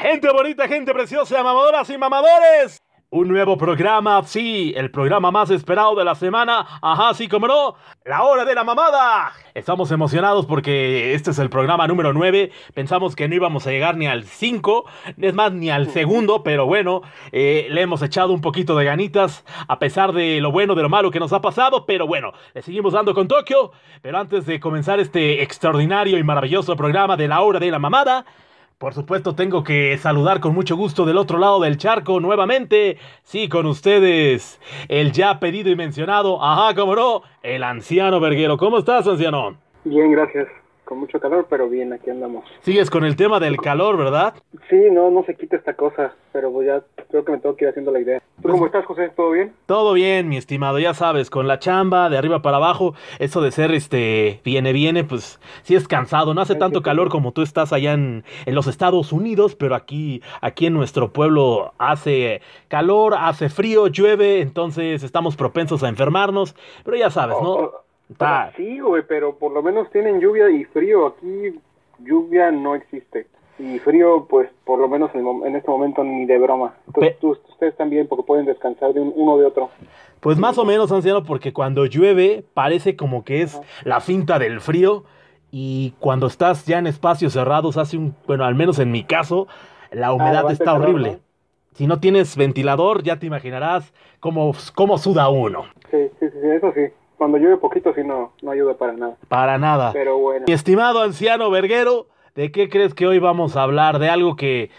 Gente bonita, gente preciosa, mamadoras y mamadores. Un nuevo programa, sí, el programa más esperado de la semana. Ajá, sí, como no, la hora de la mamada. Estamos emocionados porque este es el programa número 9. Pensamos que no íbamos a llegar ni al 5, es más, ni al segundo, pero bueno, eh, le hemos echado un poquito de ganitas, a pesar de lo bueno, de lo malo que nos ha pasado, pero bueno, le seguimos dando con Tokio. Pero antes de comenzar este extraordinario y maravilloso programa de la hora de la mamada, por supuesto, tengo que saludar con mucho gusto del otro lado del charco nuevamente. Sí, con ustedes, el ya pedido y mencionado, ajá, cómo no, el anciano Verguero. ¿Cómo estás, anciano? Bien, gracias con mucho calor, pero bien, aquí andamos. Sigues con el tema del calor, ¿verdad? Sí, no, no se quita esta cosa, pero pues ya creo que me tengo que ir haciendo la idea. ¿Tú Pues cómo estás, José? ¿Todo bien? Todo bien, mi estimado, ya sabes, con la chamba de arriba para abajo, eso de ser este viene viene, pues sí es cansado, no hace Ay, tanto sí, calor sí. como tú estás allá en, en los Estados Unidos, pero aquí aquí en nuestro pueblo hace calor, hace frío, llueve, entonces estamos propensos a enfermarnos, pero ya sabes, ¿no? Oh, oh, Está- Sí, güey, pero por lo menos tienen lluvia y frío. Aquí lluvia no existe. Y frío, pues por lo menos en, en este momento ni de broma. Entonces, Pe- ustedes también, porque pueden descansar de un- uno de otro. Pues más o menos, anciano, porque cuando llueve parece como que es la finta del frío y cuando estás ya en espacios cerrados hace un, bueno, al menos en mi caso, la humedad levanta el está calor, horrible. ¿no? Si no tienes ventilador, ya te imaginarás cómo, cómo suda uno. Sí, sí, sí, eso sí. Cuando llueve poquito, sí, no, no ayuda para nada. Para nada. Pero bueno. Mi estimado anciano Verguero, ¿de qué crees que hoy vamos a hablar? De algo que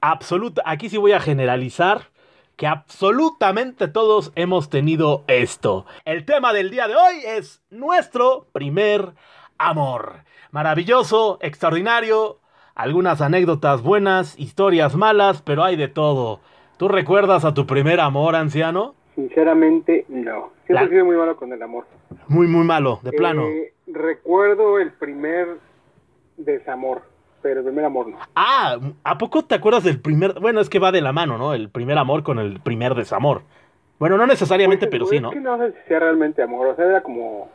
absoluta, aquí sí voy a generalizar, que absolutamente todos hemos tenido esto. El tema del día de hoy es nuestro primer amor. Maravilloso, extraordinario, algunas anécdotas buenas, historias malas, pero hay de todo. ¿Tú recuerdas a tu primer amor, anciano? Sinceramente, no. Siempre he sido muy malo con el amor. Muy, muy malo, de plano. Eh, recuerdo el primer desamor, pero el primer amor no. Ah, ¿a poco te acuerdas del primer? Bueno, es que va de la mano, ¿no? El primer amor con el primer desamor. Bueno, no necesariamente, Pues, pero sí, es ¿no? que no sé si sea realmente amor, o sea, era como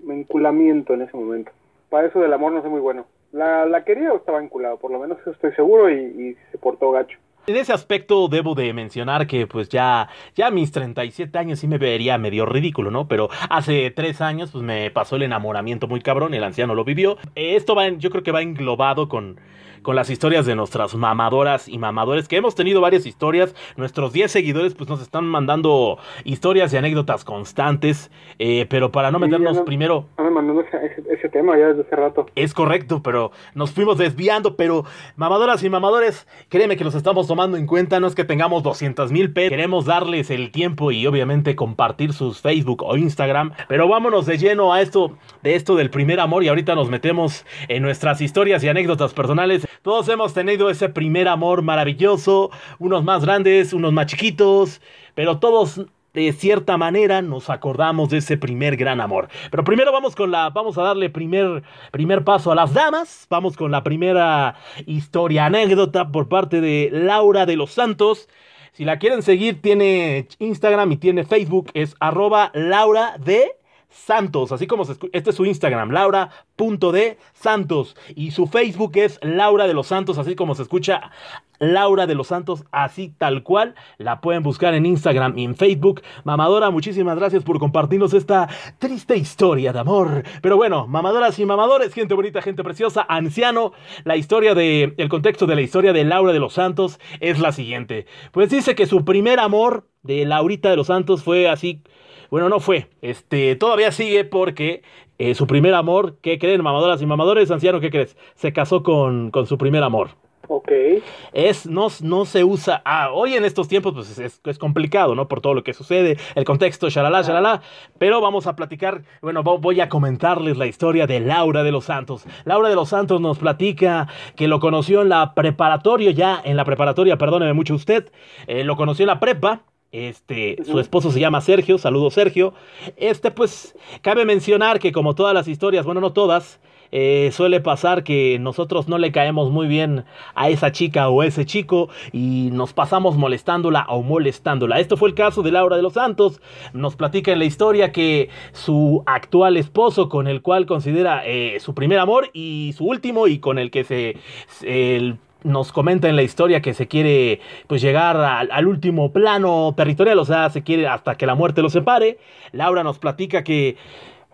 vinculamiento en ese momento. Para eso del amor no soy muy bueno. La, la quería o estaba vinculado, por lo menos eso estoy seguro y, y se portó gacho. En ese aspecto debo de mencionar que pues ya, ya a mis 37 años sí me vería medio ridículo, ¿no? Pero hace tres años pues me pasó el enamoramiento muy cabrón, el anciano lo vivió. Esto va, en- yo creo que va englobado con, con las historias de nuestras mamadoras y mamadores, que hemos tenido varias historias. Nuestros 10 seguidores pues nos están mandando historias y anécdotas constantes, eh, pero para no Sí, meternos no- primero No me mandando ese tema ya desde hace rato. Es correcto, pero nos fuimos desviando, pero mamadoras y mamadores, créeme que los estamos tomando en cuenta, no es que tengamos 200 mil pesos, queremos darles el tiempo y obviamente compartir sus Facebook o Instagram, pero vámonos de lleno a esto, de esto del primer amor y ahorita nos metemos en nuestras historias y anécdotas personales. Todos hemos tenido ese primer amor maravilloso, unos más grandes, unos más chiquitos, pero todos de cierta manera nos acordamos de ese primer gran amor. Pero primero vamos con la, vamos a darle primer, primer paso a las damas. Vamos con la primera historia, anécdota por parte de Laura de los Santos. Si la quieren seguir, tiene Instagram y tiene Facebook, es arroba Laura de Santos, así como se este es su Instagram, laura.de Santos. Y su Facebook es Laura de los Santos, así como se escucha Laura de los Santos, así tal cual. La pueden buscar en Instagram y en Facebook. Mamadora, muchísimas gracias por compartirnos esta triste historia de amor. Pero bueno, mamadoras y mamadores, gente bonita, gente preciosa, anciano, la historia de, el contexto de la historia de Laura de los Santos es la siguiente. Pues dice que su primer amor de Laurita de los Santos fue así bueno, no fue. Este, todavía sigue porque eh, su primer amor, ¿qué creen, mamadoras y mamadores? Anciano, ¿qué crees? Se casó con, con su primer amor. Ok. Es, no, no se usa. Ah, hoy en estos tiempos, pues es, es complicado, ¿no? Por todo lo que sucede, el contexto, shalala, shalala. Pero vamos a platicar, bueno, vo- voy a comentarles la historia de Laura de los Santos. Laura de los Santos nos platica que lo conoció en la preparatoria, ya en la preparatoria, perdóneme mucho usted, eh, lo conoció en la prepa. Este, su esposo se llama Sergio, saludos Sergio. Este, pues, cabe mencionar que como todas las historias, bueno, no todas, eh, suele pasar que nosotros no le caemos muy bien a esa chica o ese chico y nos pasamos molestándola o molestándola. Esto fue el caso de Laura de los Santos. Nos platica en la historia que su actual esposo, con el cual considera eh, su primer amor y su último y con el que se... se- el- nos comenta en la historia que se quiere pues llegar al, al, último plano territorial, o sea, se quiere hasta que la muerte los separe. Laura nos platica que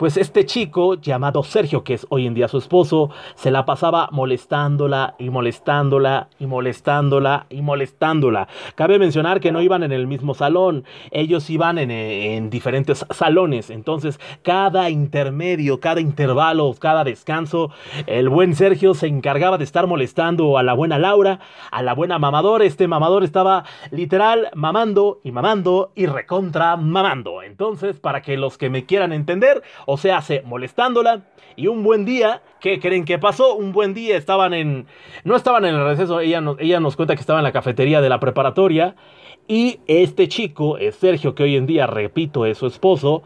pues este chico llamado Sergio, que es hoy en día su esposo, se la pasaba molestándola y molestándola y molestándola y molestándola. Cabe mencionar que no iban en el mismo salón, ellos iban en, en diferentes salones, entonces cada intermedio, cada intervalo, cada descanso, el buen Sergio se encargaba de estar molestando a la buena Laura, a la buena mamador, este mamador estaba literal mamando y mamando y recontra mamando. Entonces, para que los que me quieran entender, o sea, hace molestándola. Y un buen día, ¿qué creen que pasó? Un buen día estaban en. No estaban en el receso, ella nos, ella nos cuenta que estaba en la cafetería de la preparatoria. Y este chico, es Sergio, que hoy en día, repito, es su esposo.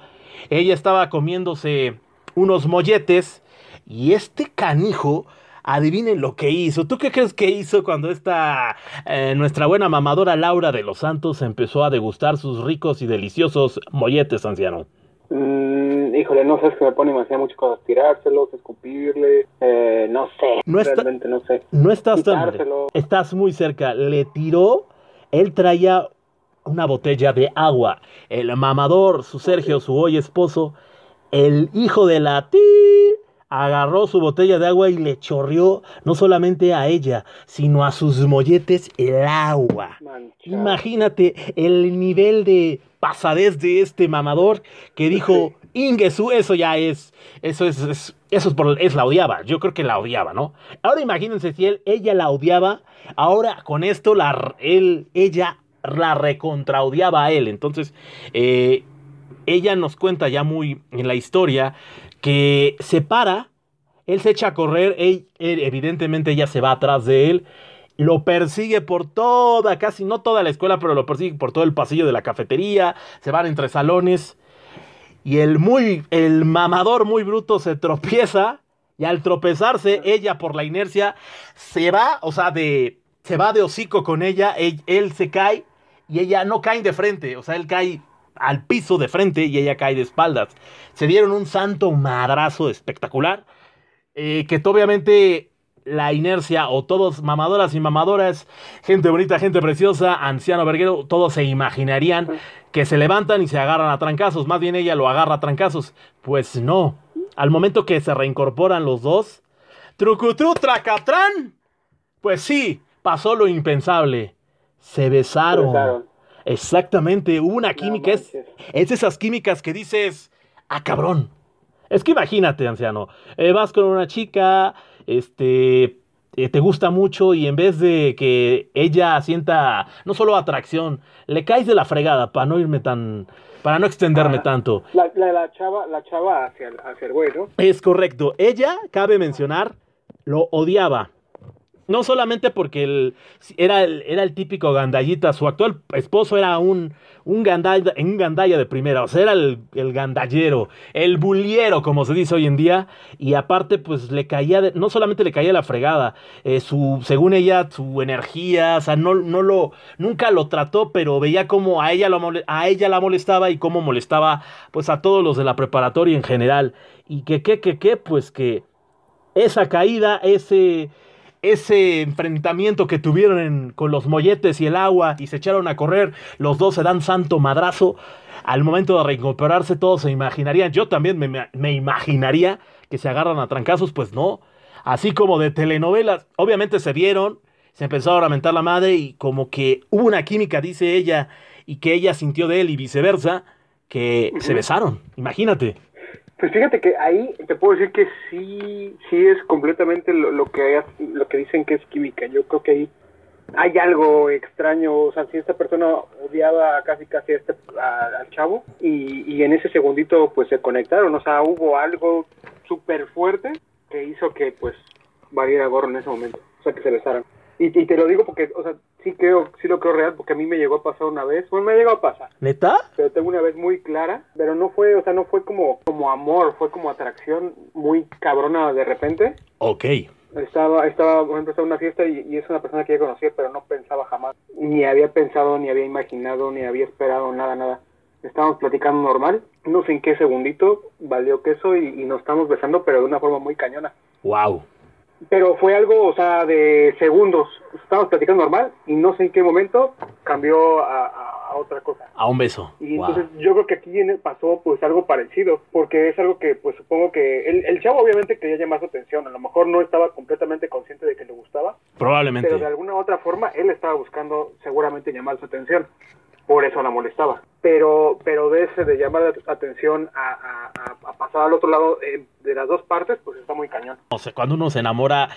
Ella estaba comiéndose unos molletes. Y este canijo. Adivinen lo que hizo. ¿Tú qué crees que hizo cuando esta eh, nuestra buena mamadora Laura de los Santos empezó a degustar sus ricos y deliciosos molletes, anciano? Mm, híjole, no sé, es que me pone demasiado muchas cosas. Tirárselos, escupirle, eh, no sé. No está, realmente no sé. No estás tan. Estás muy cerca. Le tiró, él traía una botella de agua. El mamador, su Sergio, su hoy esposo, el hijo de la ti agarró su botella de agua y le chorrió no solamente a ella, sino a sus molletes el agua. Imagínate el nivel de pasadez de este mamador que dijo, Ingesu, eso ya es, eso es, es eso es por, es la odiaba, yo creo que la odiaba, ¿no? Ahora imagínense si él, ella la odiaba, ahora con esto la, él, ella la recontraodiaba a él, entonces, eh, ella nos cuenta ya muy en la historia que se para, él se echa a correr, él, él, evidentemente ella se va atrás de él, lo persigue por toda, casi no toda la escuela, pero lo persigue por todo el pasillo de la cafetería, se van entre salones y el muy, el mamador muy bruto se tropieza y al tropezarse ella por la inercia se va, o sea, de, se va de hocico con ella, él, él se cae y ella no cae de frente, o sea, él cae al piso de frente y ella cae de espaldas. Se dieron un santo madrazo espectacular, eh, que obviamente la inercia o todos mamadoras y mamadoras, gente bonita, gente preciosa, anciano verguero, todos se imaginarían que se levantan y se agarran a trancazos, más bien ella lo agarra a trancazos. Pues no, al momento que se reincorporan los dos, trucutru tracatrán, pues sí, pasó lo impensable, se besaron. Se besaron. Exactamente, hubo una química, No es, es esas químicas que dices, ah cabrón. Es que imagínate, anciano, eh, vas con una chica, este, eh, te gusta mucho y en vez de que ella sienta no solo atracción, le caes de la fregada para no irme tan, para no extenderme Ah. tanto. La, la, la chava, la chava hacia, el- hacia el güey, ¿no? Es correcto. Ella, cabe mencionar, lo odiaba. No solamente porque él era el, era el típico gandallita, su actual esposo era un, un, gandalla, un gandalla de primera, o sea, era el, el gandallero, el buliero, como se dice hoy en día, y aparte, pues le caía, no solamente le caía la fregada, eh, su, según ella, su energía, o sea, no, no lo, nunca lo trató, pero veía como a ella, lo a ella la molestaba y cómo molestaba, pues a todos los de la preparatoria en general, y que, que, que, que, pues que esa caída, ese, ese enfrentamiento que tuvieron en- con los molletes y el agua y se echaron a correr, los dos se dan santo madrazo. Al momento de reincorporarse, todos se imaginarían, yo también me, imaginaría que se agarran a trancazos, pues no. Así como de telenovelas, obviamente se vieron, se empezaron a mentar la madre y como que hubo una química, dice ella, y que ella sintió de él y viceversa, que se besaron, imagínate. Pues fíjate que ahí te puedo decir que sí, sí es completamente lo, lo que lo que dicen que es química. Yo creo que ahí hay algo extraño. O sea, si esta persona odiaba casi casi a este, a- al chavo y, y en ese segundito pues se conectaron. O sea, hubo algo súper fuerte que hizo que pues valiera gorro en ese momento. O sea, que se besaran. Y, y te lo digo porque, o sea, sí creo, sí lo creo real porque a mí me llegó a pasar una vez. Bueno, me llegó a pasar ¿Neta? pero tengo una vez muy clara, pero no fue, o sea, no fue como, como amor, fue como atracción muy cabrona de repente. Ok. Estaba, estaba, por ejemplo, estaba en una fiesta y, y es una persona que ya conocía, pero no pensaba jamás, ni había pensado, ni había imaginado, ni había esperado, nada, nada. Estábamos platicando normal, no sé en qué segundito valió queso y, y nos estamos besando, pero de una forma muy cañona. Wow. Pero fue algo, o sea, de segundos. Estábamos platicando normal y no sé en qué momento cambió a, a- otra cosa. A un beso. Y Wow. entonces yo creo que aquí pasó pues algo parecido, porque es algo que pues supongo que el, el chavo obviamente quería llamar su atención, a lo mejor no estaba completamente consciente de que le gustaba, Probablemente. pero de alguna otra forma él estaba buscando seguramente llamar su atención, por eso la molestaba. Pero pero de ese de llamar la atención a- a- a pasar al otro lado eh, de las dos partes, pues está muy cañón. O sea, cuando uno se enamora,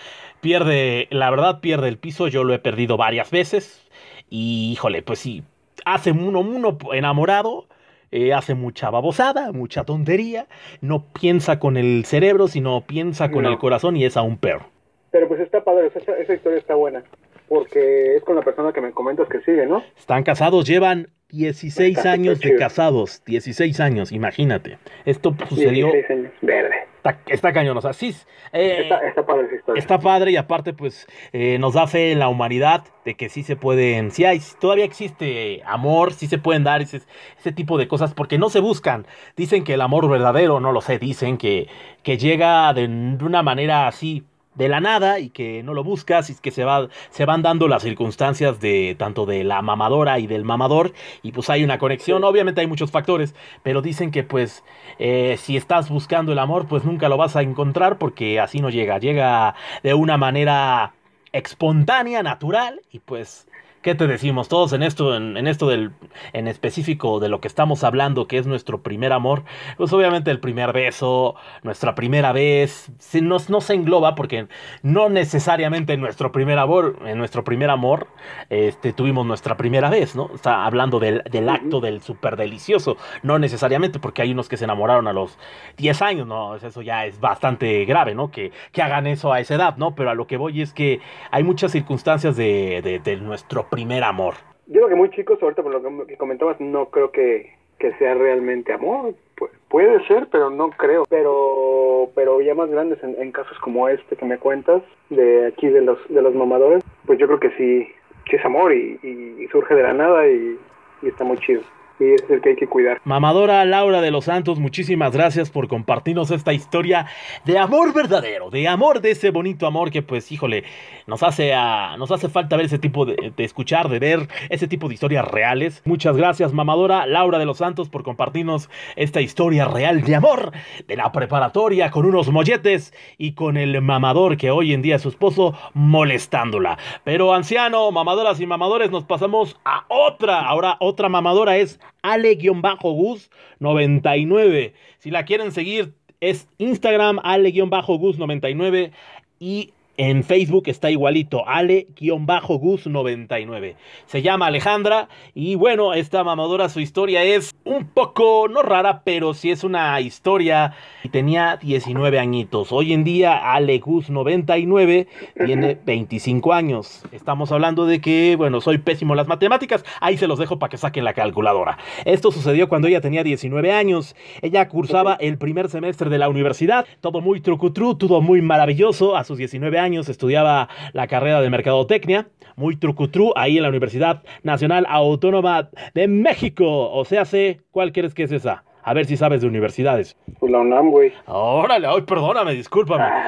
pierde, la verdad, pierde el piso. Yo lo he perdido varias veces. Y, híjole, pues sí, hace uno, uno enamorado, eh, hace mucha babosada, mucha tontería. No piensa con el cerebro, sino piensa con No. el corazón y es a un perro. Pero pues está padre, esa, esa historia está buena, porque es con la persona que me comentas que sigue, ¿no? Están casados, llevan 16 Está años de casados. 16 años, imagínate. Esto sucedió. 16 años. Verde. Está, está cañón, o sea, sí. eh, Está, está padre esa historia. Está padre y aparte pues eh, nos da fe en la humanidad de que sí se pueden, sí hay, todavía existe amor, sí se pueden dar ese, ese tipo de cosas porque no se buscan. Dicen que el amor verdadero, no lo sé, dicen que, que llega de, de una manera así de la nada y que no lo buscas y que se, va, se van dando las circunstancias de tanto de la mamadora y del mamador y pues hay una conexión, obviamente hay muchos factores, pero dicen que pues eh, si estás buscando el amor pues nunca lo vas a encontrar porque así no llega, llega de una manera espontánea, natural y pues ¿Qué te decimos? Todos en esto, en, en esto del, en específico de lo que estamos hablando, que es nuestro primer amor, pues obviamente el primer beso, nuestra primera vez, si no, no se engloba porque no necesariamente en nuestro primer amor, en nuestro primer amor, este, tuvimos nuestra primera vez, ¿no? Está hablando del, del acto del súper delicioso, no necesariamente porque hay unos que se enamoraron a los 10 años, ¿no? Eso ya es bastante grave, ¿no? Que, que hagan eso a esa edad, ¿no? Pero a lo que voy es que hay muchas circunstancias de, de, de nuestro primer amor. Yo creo que muy chicos, ahorita por lo que comentabas, no creo que, que sea realmente amor. Pu- puede ser, pero no creo. Pero pero ya más grandes en, en casos como este que me cuentas, de aquí de los de los mamadores, pues yo creo que sí, sí es amor y, y- surge de la nada y está muy chido. Y es el que hay que cuidar. Mamadora Laura de los Santos, muchísimas gracias por compartirnos esta historia de amor verdadero, de amor, de ese bonito amor que pues, híjole, nos hace, a- nos hace falta ver ese tipo de, de escuchar, de ver ese tipo de historias reales. Muchas gracias, Mamadora Laura de los Santos, por compartirnos esta historia real de amor de la preparatoria con unos molletes y con el mamador que hoy en día es su esposo molestándola. Pero anciano, mamadoras y mamadores, nos pasamos a otra. Ahora otra mamadora es Ale-Gus99. Si la quieren seguir, es Instagram Ale-Gus99 y en Facebook está igualito, Ale-Gus99. Se llama Alejandra y bueno, esta mamadora, su historia es un poco, no rara, pero sí es una historia. Y tenía 19 añitos. Hoy en día, Ale-Gus99 tiene 25 años. Estamos hablando de que, bueno, soy pésimo en las matemáticas. Ahí se los dejo para que saquen la calculadora. Esto sucedió cuando ella tenía 19 años. Ella cursaba el primer semestre de la universidad. Todo muy trucutru, todo muy maravilloso. A sus 19 años estudiaba la carrera de mercadotecnia. Muy trucutru ahí en la Universidad Nacional Autónoma de México. O sea, sé, ¿cuál crees que es esa? A ver si sabes de universidades. Pues la UNAM, güey. Órale, ay, perdóname, discúlpame. Ah,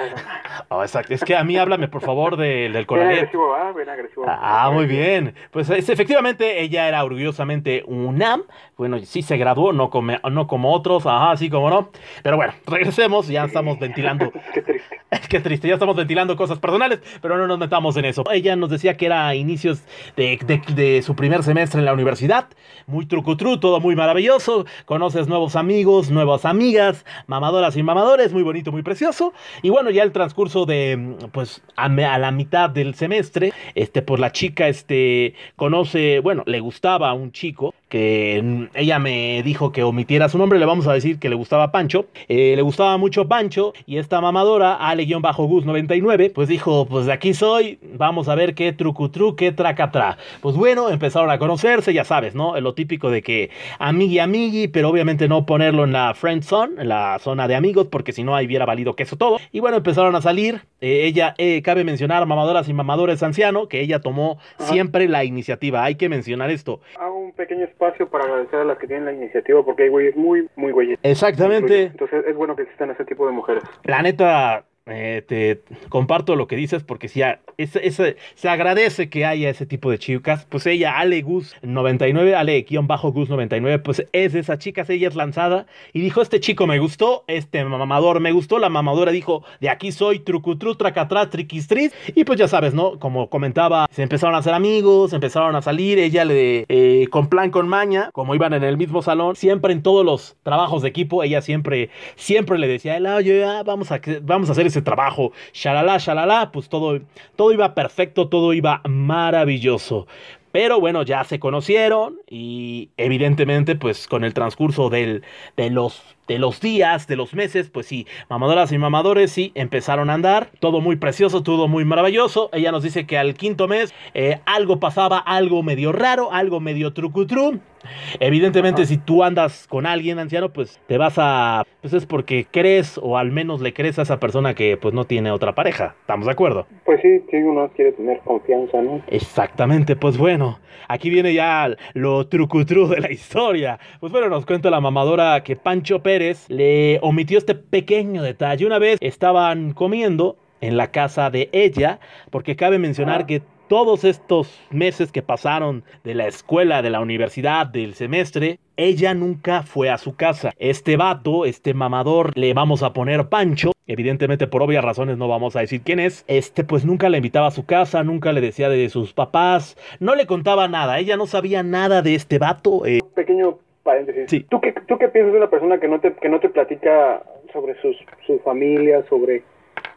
Oh, exacto. Es que a mí háblame, por favor, de- del bien agresivo, ah, bien agresivo. Ah, muy bien. Pues es, efectivamente ella era orgullosamente UNAM. Bueno, sí se graduó, no como, no como otros, ajá, sí como no. Pero bueno, regresemos, ya estamos ventilando. Qué triste. Qué triste, ya estamos ventilando cosas personales, pero no nos metamos en eso. Ella nos decía que era a inicios de, de- de su primer semestre en la universidad. Muy trucutru, todo muy maravilloso. Conoces nuevos amigos, nuevas amigas, mamadoras y mamadores, muy bonito, muy precioso. Y bueno, ya el transcurso de, pues, a, me- a la mitad del semestre, este, pues la chica, este, conoce, bueno, le gustaba a un chico que mm, ella me dijo que omitiera su nombre, le vamos a decir que le gustaba Pancho, Eh, le gustaba mucho Pancho y esta mamadora, Ale-Gus99, pues dijo, pues de aquí soy, vamos a ver qué trucutru, qué tracatra. Pues bueno, empezaron a conocerse, ya sabes, ¿no? Lo típico de que amigui amigui, pero obviamente no ponerlo en la friend zone, en la zona de amigos, porque si no ahí hubiera valido queso todo. Y bueno, empezaron a salir, Eh, ella, eh, cabe mencionar, mamadoras y mamadores anciano, que ella tomó Ajá. siempre la iniciativa, hay que mencionar esto. Hago un pequeño espacio para agradecer a las que tienen la iniciativa porque hay güeyes muy, muy güeyes. Exactamente. Entonces es bueno que existan ese tipo de mujeres. La neta, eh, te comparto lo que dices porque si se agradece que haya ese tipo de chicas. Pues ella, Ale Gus 99, Ale-Gus 99, pues es de esas chicas, ella es lanzada y dijo, este chico me gustó, este mamador me gustó, la mamadora dijo, de aquí soy, trucutru, tracatra, triquistris, y pues ya sabes, ¿no? Como comentaba, se empezaron a hacer amigos, empezaron a salir, ella le, eh, con plan, con maña, como iban en el mismo salón, siempre en todos los trabajos de equipo, ella siempre, siempre le decía, vamos a, vamos a hacer ese trabajo, shalala, shalala, pues todo, todo iba perfecto, todo iba maravilloso. Pero bueno, ya se conocieron y evidentemente pues con el transcurso del, de, los, de los días, de los meses, pues sí, mamadoras y mamadores sí empezaron a andar. Todo muy precioso, todo muy maravilloso. Ella nos dice que al quinto mes eh, algo pasaba, algo medio raro, algo medio trucutru. Evidentemente, si tú andas con alguien anciano, pues te vas a. Pues es porque crees, o al menos le crees a esa persona que pues no tiene otra pareja. ¿Estamos de acuerdo? Pues sí, sí, uno quiere tener confianza, ¿no? Exactamente, pues bueno, aquí viene ya lo trucutru de la historia. Pues bueno, nos cuenta la mamadora que Pancho Pérez le omitió este pequeño detalle. Una vez estaban comiendo en la casa de ella, porque cabe mencionar que todos estos meses que pasaron de la escuela, de la universidad, del semestre, ella nunca fue a su casa. Este vato, este mamador, le vamos a poner Pancho. Evidentemente, por obvias razones, no vamos a decir quién es. Este, pues nunca la invitaba a su casa, nunca le decía de sus papás, no le contaba nada. Ella no sabía nada de este vato. Eh. Pequeño paréntesis. ¿Tú, qué, ¿Tú qué piensas de una persona que no te, que no te platica sobre sus, su familia, sobre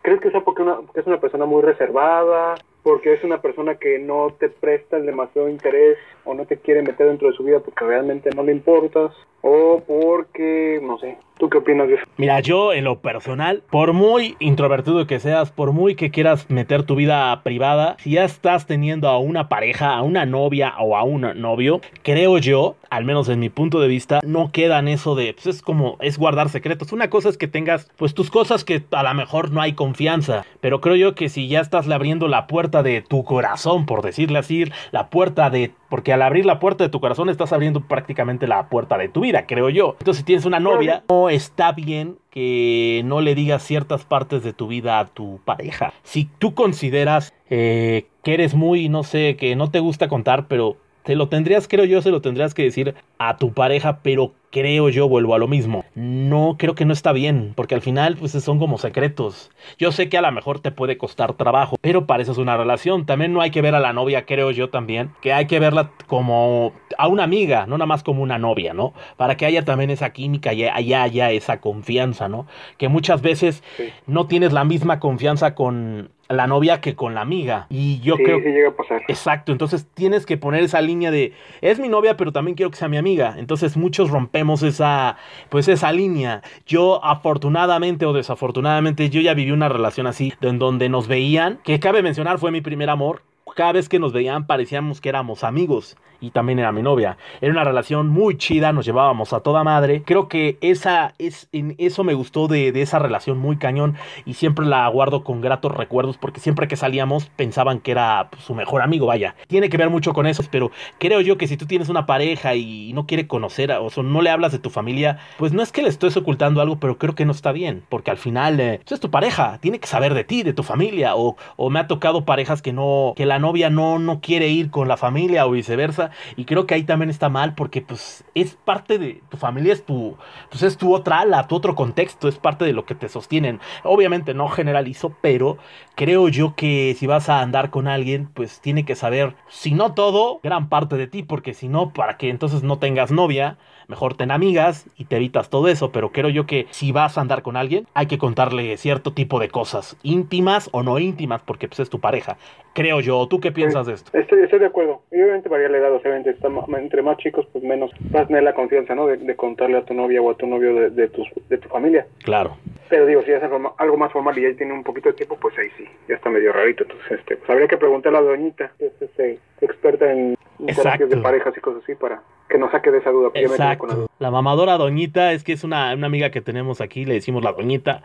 ¿Crees que sea porque, una, porque es una persona muy reservada? Porque es una persona que no te presta el demasiado interés o no te quiere meter dentro de su vida porque realmente no le importas o porque, no sé, ¿tú qué opinas de eso? Mira, yo en lo personal, por muy introvertido que seas, por muy que quieras meter tu vida privada, si ya estás teniendo a una pareja, a una novia o a un novio, creo yo, al menos en mi punto de vista, no queda en eso de, pues es como, es guardar secretos. Una cosa es que tengas, pues tus cosas que a lo mejor no hay confianza, pero creo yo que si ya estás abriendo la puerta de tu corazón, por decirle así, la puerta de porque al abrir la puerta de tu corazón estás abriendo prácticamente la puerta de tu vida, creo yo. Entonces, si tienes una novia, no está bien que no le digas ciertas partes de tu vida a tu pareja. Si tú consideras eh, que eres muy, no sé, que no te gusta contar, pero te lo tendrías, creo yo, se lo tendrías que decir a tu pareja, pero creo yo vuelvo a lo mismo. No, creo que no está bien, porque al final pues son como secretos. Yo sé que a lo mejor te puede costar trabajo, pero para eso es una relación. También no hay que ver a la novia, creo yo también, que hay que verla como a una amiga, no nada más como una novia, ¿no? Para que haya también esa química y haya, haya esa confianza, ¿no? Que muchas veces no tienes la misma confianza con la novia que con la amiga. Y yo creo. Sí llega a pasar. Exacto. Entonces tienes que poner esa línea de es mi novia, pero también quiero que sea mi amiga. Entonces muchos rompemos esa, pues esa línea. Yo, afortunadamente o desafortunadamente, yo ya viví una relación así, en donde nos veían, que cabe mencionar, fue mi primer amor. Cada vez que nos veían parecíamos que éramos amigos y también era mi novia. Era una relación muy chida, nos llevábamos a toda madre. Creo que esa, es, en eso me gustó de, esa relación muy cañón y siempre la guardo con gratos recuerdos porque siempre que salíamos pensaban que era pues, su mejor amigo, vaya. Tiene que ver mucho con eso, pero creo yo que si tú tienes una pareja y no quiere conocer, o sea, no le hablas de tu familia, pues no es que le estés ocultando algo, pero creo que no está bien, porque al final eh, pues, es tu pareja, tiene que saber de ti, de tu familia, o, o me ha tocado parejas que no, que la novia no, no quiere ir con la familia o viceversa y creo que ahí también está mal porque pues es parte de tu familia, es tu, pues es tu otra ala, tu otro contexto, es parte de lo que te sostienen. Obviamente no generalizo, pero creo yo que si vas a andar con alguien, pues tiene que saber, si no todo, gran parte de ti, porque si no, para que entonces no tengas novia, mejor ten amigas y te evitas todo eso, pero creo yo que si vas a andar con alguien, hay que contarle cierto tipo de cosas, íntimas o no íntimas, porque pues es tu pareja. Creo yo, ¿tú qué piensas de esto? Estoy, estoy de acuerdo. Y obviamente varía la edad, obviamente, está, entre más chicos, pues menos vas a tener la confianza, ¿no? De, contarle a tu novia o a tu novio de, de, tu, de tu familia. Claro. Pero digo, si es algo, algo, más formal y ya tiene un poquito de tiempo, pues ahí sí, ya está medio rarito. Entonces, este, pues habría que preguntarle a la doñita, que es este, experta en terapias de parejas y cosas así, para que nos saque de esa duda. con la Exacto. La mamadora doñita es que es una, una amiga que tenemos aquí, le decimos la doñita,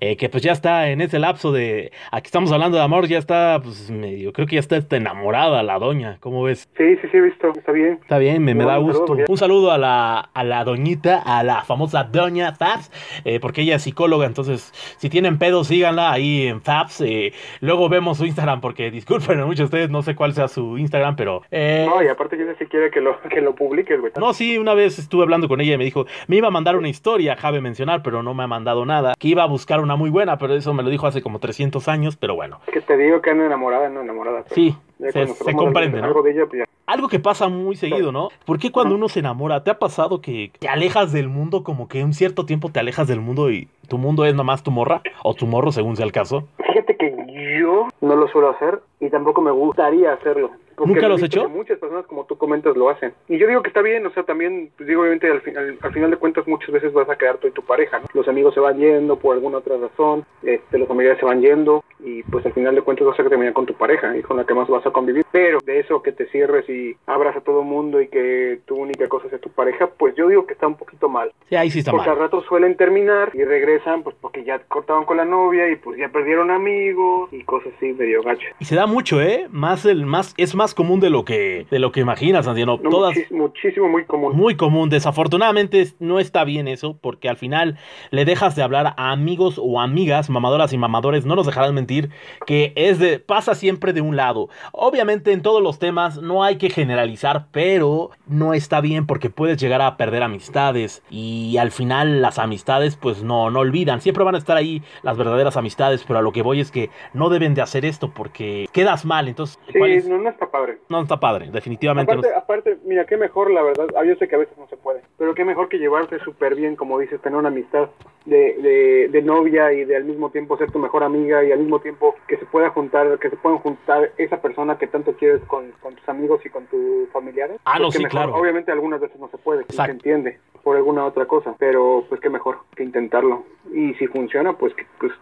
eh, que pues ya está en ese lapso de, aquí estamos hablando de amor, ya está, pues medio, creo que ya está está enamorada la doña, ¿cómo ves? Sí, sí, sí, he visto, está bien. Está bien, me, me da gusto. Un saludo a la, a la doñita, a la famosa doña Fabs, eh, porque ella es psicóloga, entonces si tienen pedos, síganla ahí en Fabs. eh, luego vemos su Instagram, porque disculpen a muchos de ustedes, no sé cuál sea su Instagram, pero... eh, No, y aparte yo sé si quiere que lo, que lo güey. no, sí, una vez estuve hablando con ella y me dijo, me iba a mandar una historia, cabe mencionar, pero no me ha mandado nada. Que iba a buscar una muy buena, pero eso me lo dijo hace como 300 años, pero bueno. Que te digo que ando enamorada, no enamorada. Sí, se, se algo- comprende, ¿no? Algo de ella, pues ya. Algo que pasa muy seguido, ¿no? ¿Por qué cuando uno se enamora, te ha pasado que te alejas del mundo, como que un cierto tiempo te alejas del mundo y tu mundo es nomás tu morra? O tu morro, según sea el caso. Fíjate que yo no lo suelo hacer y tampoco me gustaría hacerlo. Porque ¿Nunca lo has he hecho? Muchas personas, como tú comentas, lo hacen. Y yo digo que está bien, o sea, también, pues digo, obviamente, al, final, al final de cuentas, muchas veces vas a quedar tú y tu pareja, ¿no? Los amigos se van yendo por alguna otra razón, este, los familiares se van yendo, y pues al final de cuentas vas a terminar con tu pareja y con la que más vas a convivir. Pero de eso que te cierres y abras a todo mundo y que tu única cosa sea tu pareja, pues yo digo que está un poquito mal. Sí, ahí sí está Porque al mal. rato suelen terminar y regresan pues porque ya cortaban con la novia y pues ya perdieron amigos y cosas así medio gacho. Y se da mucho, ¿eh? Más el, más, es más común de lo que, de lo que imaginas, Andiano. No, Todas, muchis- muchísimo, muy común. Muy común, desafortunadamente es- no está bien eso, porque al final le dejas de hablar a amigos o amigas, mamadoras y mamadores, no nos dejarán mentir, que es de, pasa siempre de un lado. Obviamente en todos los temas no hay que generalizar, pero no está bien porque puedes llegar a perder amistades y al final las amistades pues no, no olvidan, siempre van a estar ahí las verdaderas amistades, pero a lo que voy es que no deben de hacer esto porque quedas mal, entonces Sí, ¿cuál es? no, no está padre. no está padre, definitivamente no Aparte, aparte, mira, qué mejor, la verdad, ah, yo sé que a veces no se puede, pero qué mejor que llevarte súper bien, como dices, tener una amistad de, de, de novia y de al mismo tiempo ser tu mejor amiga y al mismo tiempo que se pueda juntar, que se puedan juntar esa persona que tanto quieres con, con tus amigos y con tus familiares. Ah, no, Pues sí, mejor. claro. Obviamente algunas veces no se puede, se entiende por alguna otra cosa, pero pues qué mejor que intentarlo. Y si funciona, pues, pues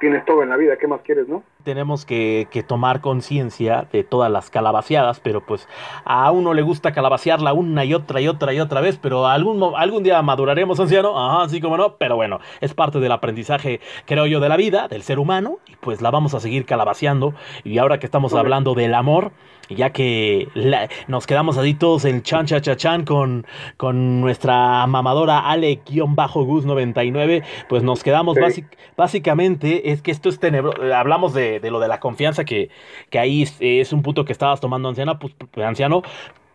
tienes todo en la vida, ¿qué más quieres, no? tenemos que, que tomar conciencia de todas las calabaceadas, pero pues a uno le gusta calabacearla una y otra y otra y otra vez, pero algún, algún día maduraremos, anciano, ajá, así como no, pero bueno, es parte del aprendizaje, creo yo, de la vida, del ser humano, y pues la vamos a seguir calabaceando, y ahora que estamos hablando del amor, ya que la- nos quedamos así todos en chan cha cha chan con, con nuestra mamadora Ale-Gus99, pues nos quedamos Sí. básic- básicamente, es que esto es tenebroso, hablamos de, de lo de la confianza, que, que ahí es, un punto que estabas tomando anciana, pues, pues, anciano,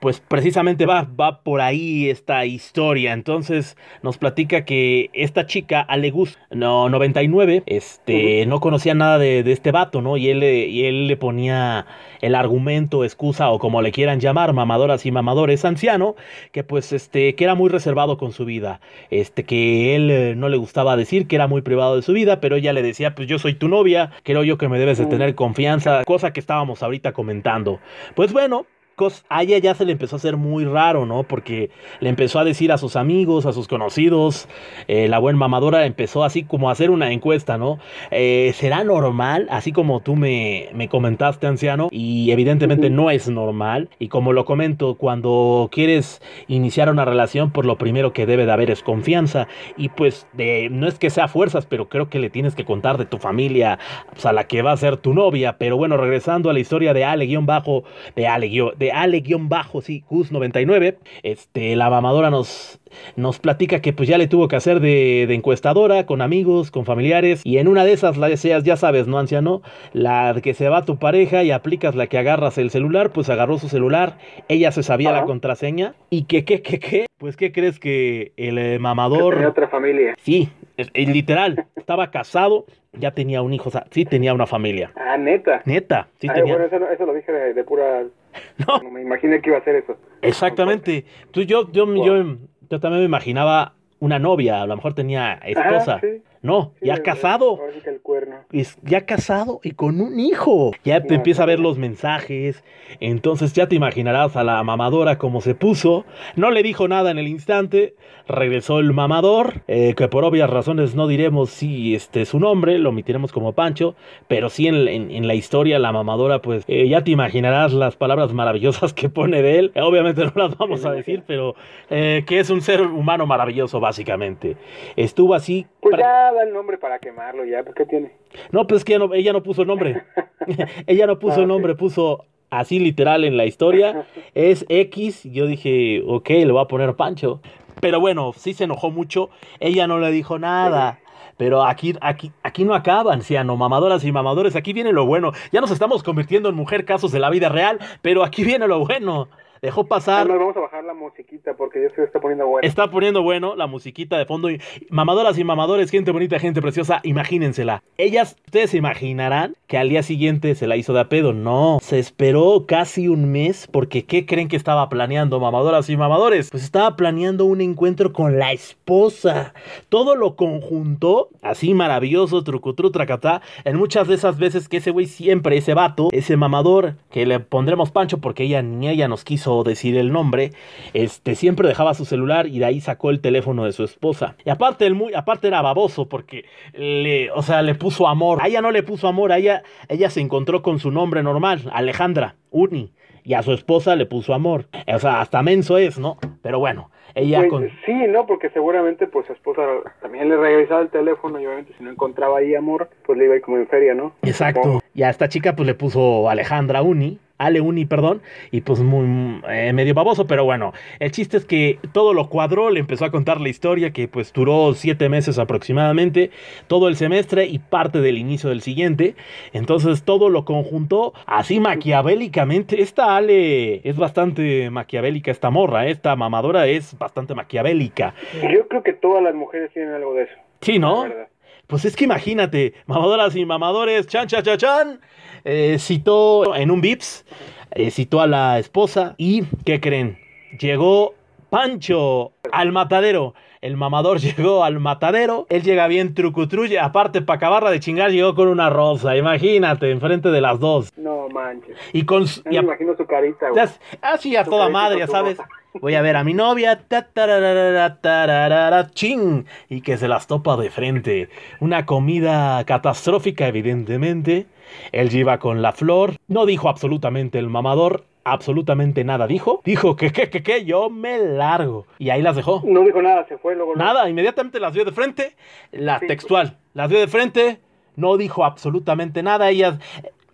pues precisamente va, va por ahí esta historia. Entonces nos platica que esta chica, Alegus no, 99, este, no conocía nada de, de este vato, ¿no? Y él, le- y él le ponía el argumento, excusa o como le quieran llamar, mamadoras y mamadores, anciano, que pues este, que era muy reservado con su vida, este, que él eh, no le gustaba decir que era muy privado de su vida, pero ella le decía, pues yo soy tu novia, creo yo que me debes de tener confianza, cosa que estábamos ahorita comentando. Pues bueno, cos- a ella ya se le empezó a hacer muy raro, ¿no? Porque le empezó a decir a sus amigos, a sus conocidos, eh, la buen mamadora empezó así como a hacer una encuesta, ¿no? Eh, ¿Será normal? Así como tú me, me comentaste, anciano, y evidentemente no es normal. Y como lo comento, cuando quieres iniciar una relación, por lo primero que debe de haber es confianza. Y pues de, no es que sea fuerzas, pero creo que le tienes que contar de tu familia, pues, a la que va a ser tu novia. Pero bueno, regresando a la historia de Ale-Bajo, de Ale- de Ale-Bajo, sí, Gus99, este, la mamadora nos, nos platica que pues ya le tuvo que hacer de, de encuestadora con amigos, con familiares, y en una de esas, la deseas, ya sabes, ¿no, anciano? La que se va tu pareja y aplicas la que agarras el celular, pues agarró su celular, ella se sabía la contraseña, y que, que, que, que, pues ¿qué crees que el eh, mamador... tenía otra familia. Sí, es- es literal, estaba casado, ya tenía un hijo, o sea, sí tenía una familia. Ah, neta. Neta, sí Ay, tenía. bueno, eso, eso lo dije de, de pura... No, No me imaginé que iba a hacer eso. exactamente. Tú, yo, yo, Wow. yo, yo también me imaginaba una novia, a lo mejor tenía esposa. Ajá, sí. No, Sí, ya casado. el cuerno. Es ya casado y con un hijo. Ya te No, empieza a ver no. los mensajes. Entonces ya te imaginarás a la mamadora cómo se puso. No le dijo nada en el instante. Regresó el mamador. eh, que por obvias razones no diremos si este es su nombre. Lo omitiremos como Pancho. Pero sí en, en- en la historia la mamadora pues eh, ya te imaginarás las palabras maravillosas que pone de él. Eh, obviamente no las vamos a decir. Pero eh, que es un ser humano maravilloso básicamente. Estuvo así. Pues ya da el nombre para quemarlo, ya, pues ¿qué tiene? no, pues que ella no, ella no puso el nombre. ella no puso Ah, el nombre, puso así literal en la historia. Es X. Yo dije, ok, le voy a poner Pancho. Pero bueno, sí se enojó mucho. Ella no le dijo nada. Pero aquí, aquí, aquí no acaban, anciano, mamadoras y mamadores. Aquí viene lo bueno. Ya nos estamos convirtiendo en mujer casos de la vida real, pero aquí viene lo bueno. Dejó pasar. Nos vamos a bajar la musiquita porque ya se está poniendo bueno. Está poniendo bueno la musiquita de fondo. Y mamadoras y mamadores, gente bonita, gente preciosa, imagínensela. Ellas, ustedes se imaginarán que al día siguiente se la hizo de a pedo. No, se esperó casi un mes porque ¿qué creen que estaba planeando, mamadoras y mamadores? Pues estaba planeando un encuentro con la esposa. Todo lo conjuntó, así maravilloso, trucutru, tracatá. En muchas de esas veces que ese güey siempre, ese vato, ese mamador, que le pondremos Pancho porque ella ni ella nos quiso decir el nombre, este siempre dejaba su celular y de ahí sacó el teléfono de su esposa. Y aparte el muy aparte era baboso porque le, o sea, le puso amor. A ella no le puso amor, a ella ella se encontró con su nombre normal, Alejandra Uni, y a su esposa le puso amor. O sea, hasta menso es, ¿no? Pero bueno, ella Pues, con Sí, no, porque seguramente pues su esposa también le revisaba el teléfono y obviamente si no encontraba ahí amor, pues le iba a ir como en feria, ¿no? Exacto. Y a esta chica pues le puso Alejandra Uni. Ale Uni, perdón, y pues muy eh, medio baboso, pero bueno, el chiste es que todo lo cuadró, le empezó a contar la historia que pues duró siete meses aproximadamente, todo el semestre y parte del inicio del siguiente, entonces todo lo conjuntó así maquiavélicamente, esta Ale es bastante maquiavélica, esta morra, ¿eh? esta mamadora es bastante maquiavélica, Yo creo que todas las mujeres tienen algo de eso. sí, ¿no? la verdad. Pues es que imagínate, mamadoras y mamadores, chan, chan, chan, chan, eh, citó en un Vips, eh, citó a la esposa y, ¿qué creen? Llegó Pancho al matadero. El mamador llegó al matadero, él llega bien trucutruye, aparte para acabarla de chingar llegó con una rosa, imagínate, enfrente de las dos. No manches. Y con su- y me imagino su carita, güey. así a Su toda madre, ya sabes. rosa. Voy a ver a mi novia, ta, tararara, tararara, chin, y que se las topa de frente. Una comida catastrófica, evidentemente. Él lleva con la flor. No dijo absolutamente el mamador, absolutamente nada dijo. Dijo que, que, que, que, yo me largo. Y ahí las dejó. No dijo nada, se fue luego. Nada, inmediatamente las vio de frente. La Sí, textual, las vio de frente. No dijo absolutamente nada. Ella,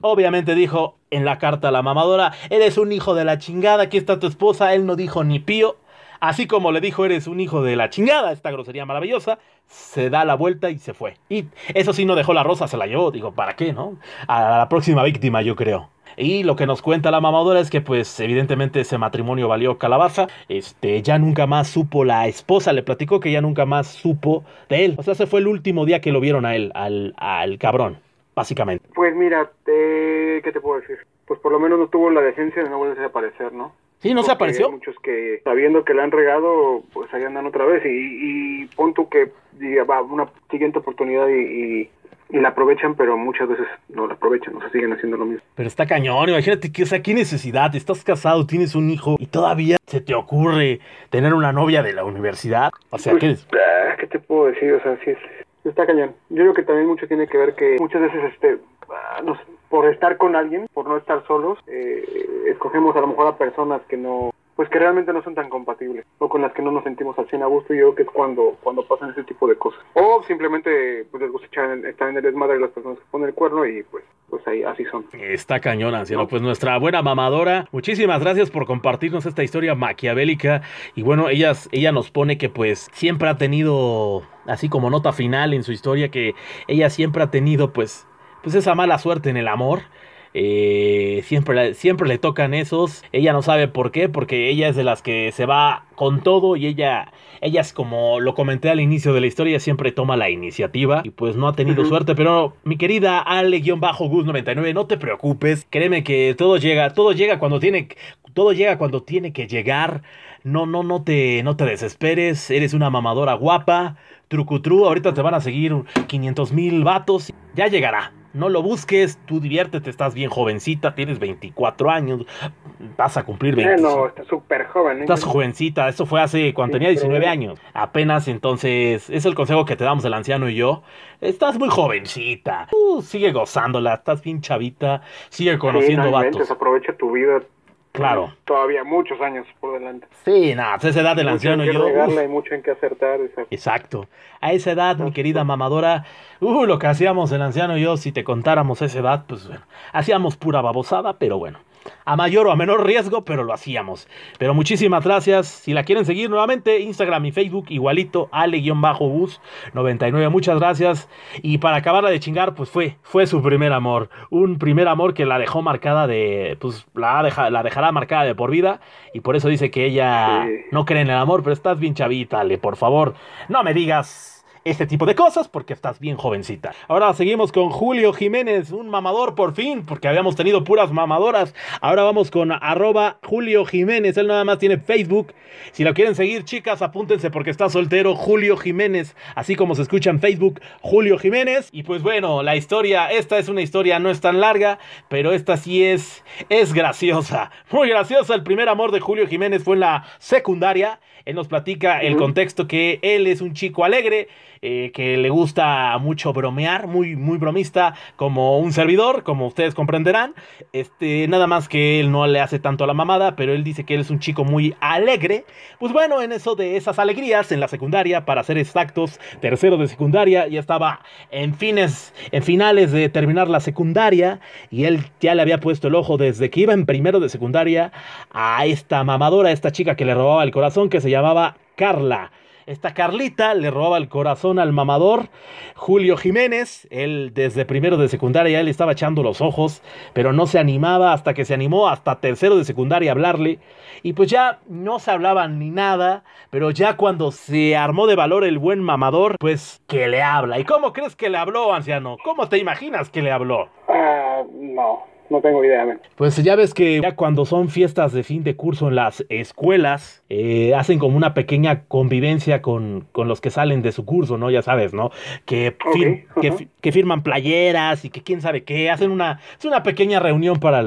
obviamente, dijo en la carta a la mamadora: Eres un hijo de la chingada. Aquí está tu esposa. Él no dijo ni pío. Así como le dijo: Eres un hijo de la chingada. Esta grosería maravillosa. Se da la vuelta y se fue. Y eso sí, no dejó la rosa, se la llevó. Digo, ¿para qué, no? A la próxima víctima, yo creo. Y lo que nos cuenta la mamadora es que, pues, evidentemente ese matrimonio valió calabaza. Este, ya nunca más supo la esposa, le platicó que ya nunca más supo de él. O sea, ese fue el último día que lo vieron a él, al, al cabrón, básicamente. Pues mira, te- ¿qué te puedo decir? Pues por lo menos no tuvo la decencia de no volverse a aparecer, ¿no? Sí, no se apareció. Hay muchos que, sabiendo que le han regado, pues ahí andan otra vez. Y, y pon tú que diga, va una siguiente oportunidad y, y, y la aprovechan, pero muchas veces no la aprovechan, o sea, siguen haciendo lo mismo. Pero está cañón, imagínate que, o sea, qué necesidad, estás casado, tienes un hijo y todavía se te ocurre tener una novia de la universidad. O sea, ¿qué es? Ah, ¿Qué te puedo decir? O sea, sí es, está cañón. Yo creo que también mucho tiene que ver que muchas veces, este, ah, no sé, por estar con alguien, por no estar solos, eh, escogemos a lo mejor a personas que no, pues que realmente no son tan compatibles o con las que no nos sentimos al 100 a gusto y yo creo que es cuando, cuando pasan ese tipo de cosas. O simplemente pues les gusta echar en- estar en el desmadre de las personas que ponen el cuerno y pues, pues ahí así son. Está cañón, anciano. Pues nuestra buena mamadora, muchísimas gracias por compartirnos esta historia maquiavélica. Y bueno, ellas, ella nos pone que pues siempre ha tenido, así como nota final en su historia, que ella siempre ha tenido pues, pues esa mala suerte en el amor. Eh, siempre, siempre le tocan esos. Ella no sabe por qué, porque ella es de las que se va con todo y ella, ella es como lo comenté al inicio de la historia, siempre toma la iniciativa y pues no ha tenido suerte. Pero mi querida Ale-Gus99, no te preocupes, créeme que todo llega, todo llega cuando tiene, todo llega cuando tiene que llegar. No, no, no te, no te desesperes. Eres una mamadora guapa. Trucutru, ahorita te van a seguir 500 mil vatos. Ya llegará. No lo busques, tú diviértete, estás bien jovencita, tienes 24 años, vas a cumplir 20. no, estás súper joven. ¿eh? Estás jovencita, eso fue hace cuando tenía 19 años. Apenas entonces, es el consejo que te damos el anciano y yo. Estás muy jovencita, uh, sigue gozándola, estás bien chavita, sigue conociendo sí, no vatos. aprovecha tu vida Claro. Todavía muchos años por delante. Sí, nada, pues a esa edad del anciano yo. Regarla y mucho en que acertar. Exacto. A esa edad, mi querida mamadora, uh, lo que hacíamos el anciano y yo, si te contáramos esa edad, pues bueno, hacíamos pura babosada, pero bueno a mayor o a menor riesgo, pero lo hacíamos. Pero muchísimas gracias. Si la quieren seguir nuevamente, Instagram y Facebook, igualito, ale-bus99. Muchas gracias. Y para acabarla de chingar, pues fue, fue su primer amor. Un primer amor que la dejó marcada de, pues la, la dejará marcada de por vida. Y por eso dice que ella no cree en el amor, pero estás bien chavita, Ale, por favor. No me digas este tipo de cosas porque estás bien jovencita. Ahora seguimos con Julio Jiménez, un mamador por fin, porque habíamos tenido puras mamadoras. Ahora vamos con arroba Julio Jiménez, él nada más tiene Facebook. Si lo quieren seguir, chicas, apúntense porque está soltero Julio Jiménez, así como se escucha en Facebook, Julio Jiménez. Y pues bueno, la historia, esta es una historia no es tan larga, pero esta sí es, es graciosa, muy graciosa. El primer amor de Julio Jiménez fue en la secundaria. Él nos platica el contexto que él es un chico alegre, eh, que le gusta mucho bromear, muy, muy bromista, como un servidor, como ustedes comprenderán. Este, nada más que él no le hace tanto a la mamada, pero él dice que él es un chico muy alegre. Pues bueno, en eso de esas alegrías, en la secundaria, para ser exactos, tercero de secundaria, ya estaba en fines, en finales de terminar la secundaria, y él ya le había puesto el ojo desde que iba en primero de secundaria a esta mamadora, a esta chica que le robaba el corazón, que se llamaba Carla. Esta Carlita le robaba el corazón al mamador Julio Jiménez. Él desde primero de secundaria ya le estaba echando los ojos, pero no se animaba hasta que se animó hasta tercero de secundaria a hablarle. Y pues ya no se hablaban ni nada, pero ya cuando se armó de valor el buen mamador, pues que le habla. ¿Y cómo crees que le habló, anciano? ¿Cómo te imaginas que le habló? Ah, no. No tengo idea. Pues ya ves que ya cuando son fiestas de fin de curso en las escuelas, eh, hacen como una pequeña convivencia con, con, los que salen de su curso, ¿no? Ya sabes, ¿no? Que, que, firman playeras y que quién sabe qué. Hacen una, es una pequeña reunión para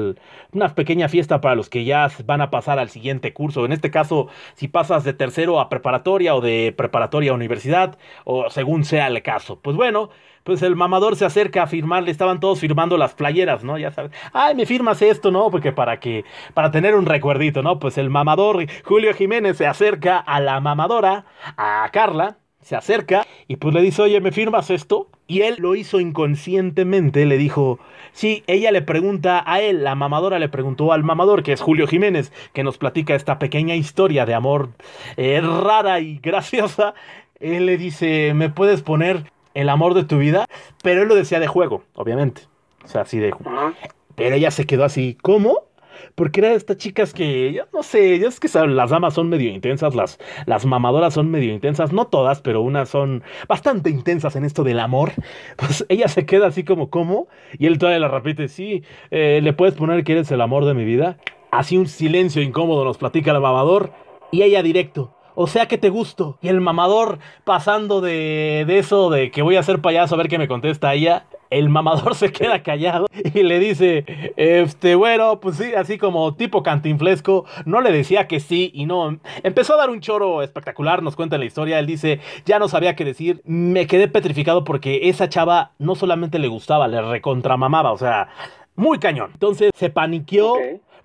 una pequeña fiesta para los que ya van a pasar al siguiente curso. En este caso, si pasas de tercero a preparatoria o de preparatoria a universidad, o según sea el caso. Pues bueno, pues el mamador se acerca a firmarle, estaban todos firmando las playeras, ¿no? Ya sabes, ay, me firmas esto, ¿no? Porque para que, para tener un recuerdito, ¿no? Pues el mamador Julio Jiménez se acerca a la mamadora, a Carla, se acerca y pues le dice, oye, ¿me firmas esto? Y él lo hizo inconscientemente, le dijo, sí, ella le pregunta a él, la mamadora le preguntó al mamador, que es Julio Jiménez, que nos platica esta pequeña historia de amor eh, rara y graciosa. Él le dice, ¿me puedes poner el amor de tu vida, pero él lo decía de juego, obviamente. O sea, así de juego. Pero ella se quedó así, ¿cómo? Porque era de estas chicas que, yo no sé, ya es que las damas son medio intensas, las, las mamadoras son medio intensas, no todas, pero unas son bastante intensas en esto del amor. Pues ella se queda así como, ¿cómo? Y él todavía la repite, sí, eh, le puedes poner que eres el amor de mi vida. Así un silencio incómodo nos platica el mamador y ella directo. O sea que te gusto. Y el mamador pasando de, de eso de que voy a ser payaso a ver qué me contesta ella. El mamador se queda callado y le dice, este, bueno, pues sí, así como tipo cantinflesco, no le decía que sí y no. Empezó a dar un choro espectacular, nos cuenta la historia, él dice, ya no sabía qué decir, me quedé petrificado porque esa chava no solamente le gustaba, le recontramamaba, o sea, muy cañón. Entonces se paniqueó.